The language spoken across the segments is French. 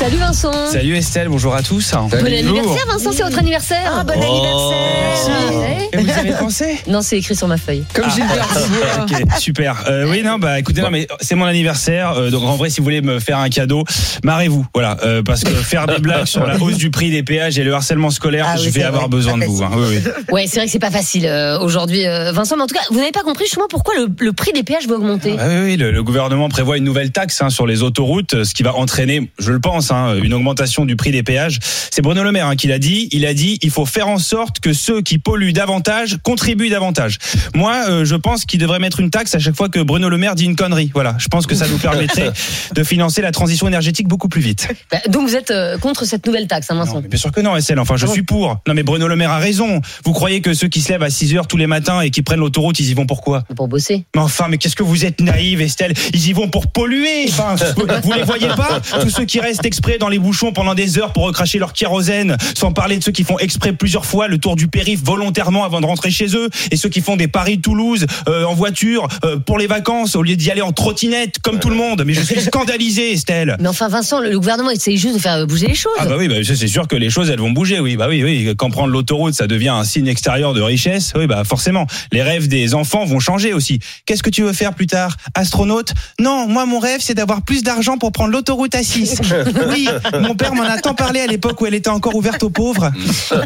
Salut Vincent. Salut Estelle, bonjour à tous. Bon anniversaire Vincent, c'est votre anniversaire. Ah, bon Oh, anniversaire Et vous avez pensé Non, c'est écrit sur ma feuille. Comme Dubois. Ok, super. Euh, oui, non, bah écoutez, non, mais c'est mon anniversaire. euh, donc en vrai, si vous voulez me faire un cadeau, marrez-vous. Voilà, euh, parce que faire des blagues sur la hausse du prix des péages et le harcèlement scolaire, Ah oui, je vais avoir vrai. besoin de Pas vous. hein. Oui, oui. Ouais, c'est vrai que c'est pas facile euh, aujourd'hui, euh, Vincent. Mais en tout cas, vous n'avez pas compris justement pourquoi le, le prix des péages va augmenter. Ah oui, oui, le, le gouvernement prévoit une nouvelle taxe hein, sur les autoroutes, ce qui va entraîner, je le pense, hein, une augmentation du prix des péages. C'est Bruno Le Maire hein, qui l'a dit. Il a dit il faut faire en sorte que ceux qui polluent davantage contribuent davantage. Moi, euh, je pense qu'il devrait mettre une taxe à chaque fois que Bruno Le Maire dit une connerie. Voilà, je pense que ça nous permettrait de financer la transition énergétique beaucoup plus vite. Bah, donc vous êtes euh, contre cette nouvelle taxe, hein, Non, Vincent mais bien sûr que non, SL. Enfin, je Ah suis pour. Non, mais Bruno Le Maire a raison. Vous croyez que ceux qui se lèvent à 6 heures tous les matins et qui prennent l'autoroute, ils y vont pourquoi Pour bosser. mais enfin, mais qu'est-ce que vous êtes naïve, Estelle? Ils y vont pour polluer. Enfin, vous, vous les voyez pas Tous ceux qui restent exprès dans les bouchons pendant des heures pour recracher leur kérosène, sans parler de ceux qui font exprès plusieurs fois le tour du périph volontairement avant de rentrer chez eux, et ceux qui font des Paris-Toulouse euh, en voiture euh, pour les vacances au lieu d'y aller en trottinette comme tout le monde. Mais je suis scandalisé, Estelle. Mais enfin, Vincent, le, gouvernement essaye juste de faire euh, bouger les choses. Ah bah oui, bah c'est sûr que les choses elles vont bouger, oui, bah oui, oui. Quand prendre l'autoroute, ça devient un signe extérieur de richesse, oui, bah forcément. Les rêves des enfants vont changer aussi. Qu'est-ce que tu veux faire plus tard? Astronaute? Non, moi mon rêve c'est d'avoir plus d'argent pour prendre l'autoroute à 6 Oui, mon père m'en a tant parlé à l'époque où elle était encore ouverte aux pauvres.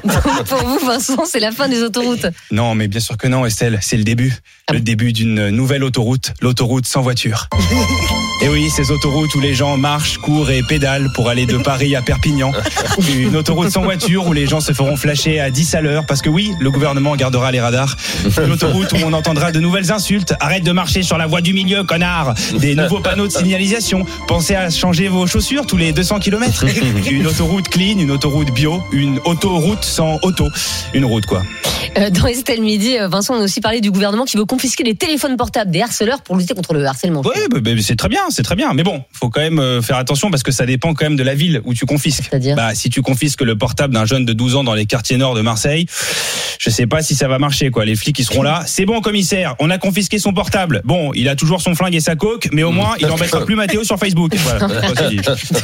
Donc, pour vous, Vincent, c'est la fin des autoroutes. Non, mais bien sûr que non, Estelle, c'est le début. Le début d'une nouvelle autoroute, l'autoroute sans voiture. Et oui, ces autoroutes où les gens marchent, courent et pédalent pour aller de Paris à Perpignan. Une autoroute sans voiture où les gens se feront flasher à 10 à l'heure parce que oui, le gouvernement gardera les radars. Une autoroute où on entendra de nouvelles insultes. Arrête de marcher sur la voie du milieu, connard. Des nouveaux panneaux de signalisation. Pensez à changer vos chaussures tous les 200 km. Une autoroute clean, une autoroute bio, une autoroute sans auto. Une route quoi. Euh, dans Estelle Midi, euh, Vincent, on a aussi parlé du gouvernement qui veut confisquer les téléphones portables des harceleurs pour lutter contre le harcèlement. Oui, bah, bah, c'est très bien, c'est très bien. Mais bon, faut quand même euh, faire attention parce que ça dépend quand même de la ville où tu confisques. C'est-à-dire Bah, si tu confisques le portable d'un jeune de 12 ans dans les quartiers nord de Marseille, je sais pas si ça va marcher, quoi. Les flics, ils seront là. C'est bon, commissaire, on a confisqué son portable. Bon, il a toujours son flingue et sa coque, mais au moins, il embêtera plus Mathéo sur Facebook. Voilà,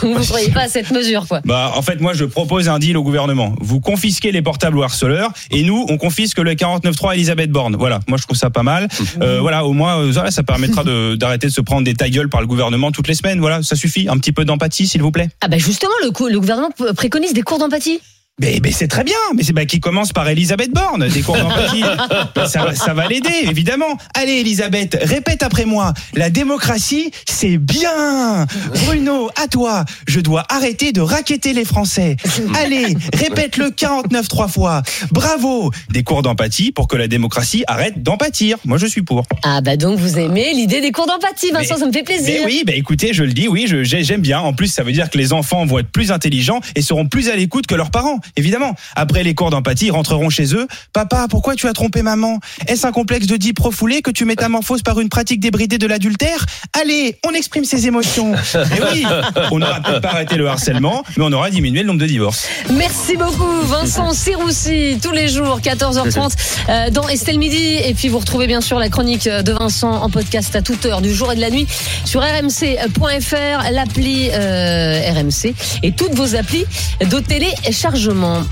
vous ne croyez pas à cette mesure, quoi. Bah, en fait, moi, je propose un deal au gouvernement. Vous confisquez les portables aux harceleurs et nous, on confisque le 49.3 Elisabeth Borne. Voilà. Moi, je trouve ça pas mal. Euh, voilà, au moins, euh, ça, permettra de- d'arrêter de se prendre des ta gueule par le gouvernement toutes les semaines. Voilà, ça suffit. Un petit peu d'empathie, s'il vous plaît. Ah bah justement, le, gouvernement préconise des cours d'empathie. Mais, mais c'est très bien. Mais c'est bah, qui commence par Elisabeth Borne, des cours d'empathie. Bah, ça, va- ça va l'aider, évidemment. Allez, Elisabeth, répète après moi. La démocratie, c'est bien. Bruno, à toi. Je dois arrêter de raqueter les Français. Allez, répète le 49 trois fois. Bravo. Des cours d'empathie pour que la démocratie arrête d'empathir. Moi, je suis pour. Ah bah donc vous aimez l'idée des cours d'empathie, Vincent, Mais- ça me fait plaisir. Mais oui, bah écoutez, je le dis, oui, j'aime bien. En plus, ça veut dire que les enfants vont être plus intelligents et seront plus à l'écoute que leurs parents, évidemment. Après les cours d'empathie, ils rentreront chez eux. Papa, pourquoi tu as trompé maman? Est-ce un complexe de dix refoulé que tu métamorphoses par une pratique débridée de l'adultère? Allez, on exprime ses émotions. Et oui, on n'aura peut-être pas arrêté le harcèlement, mais on aura diminué le nombre de divorces. Merci beaucoup, Vincent Siroussi, tous les jours, 14h30, euh, dans Estelle Midi. Et puis vous retrouvez bien sûr la chronique de Vincent en podcast à toute heure du jour et de la nuit sur rmc.fr, l'appli euh, RMC et toutes vos applis de téléchargement. largement.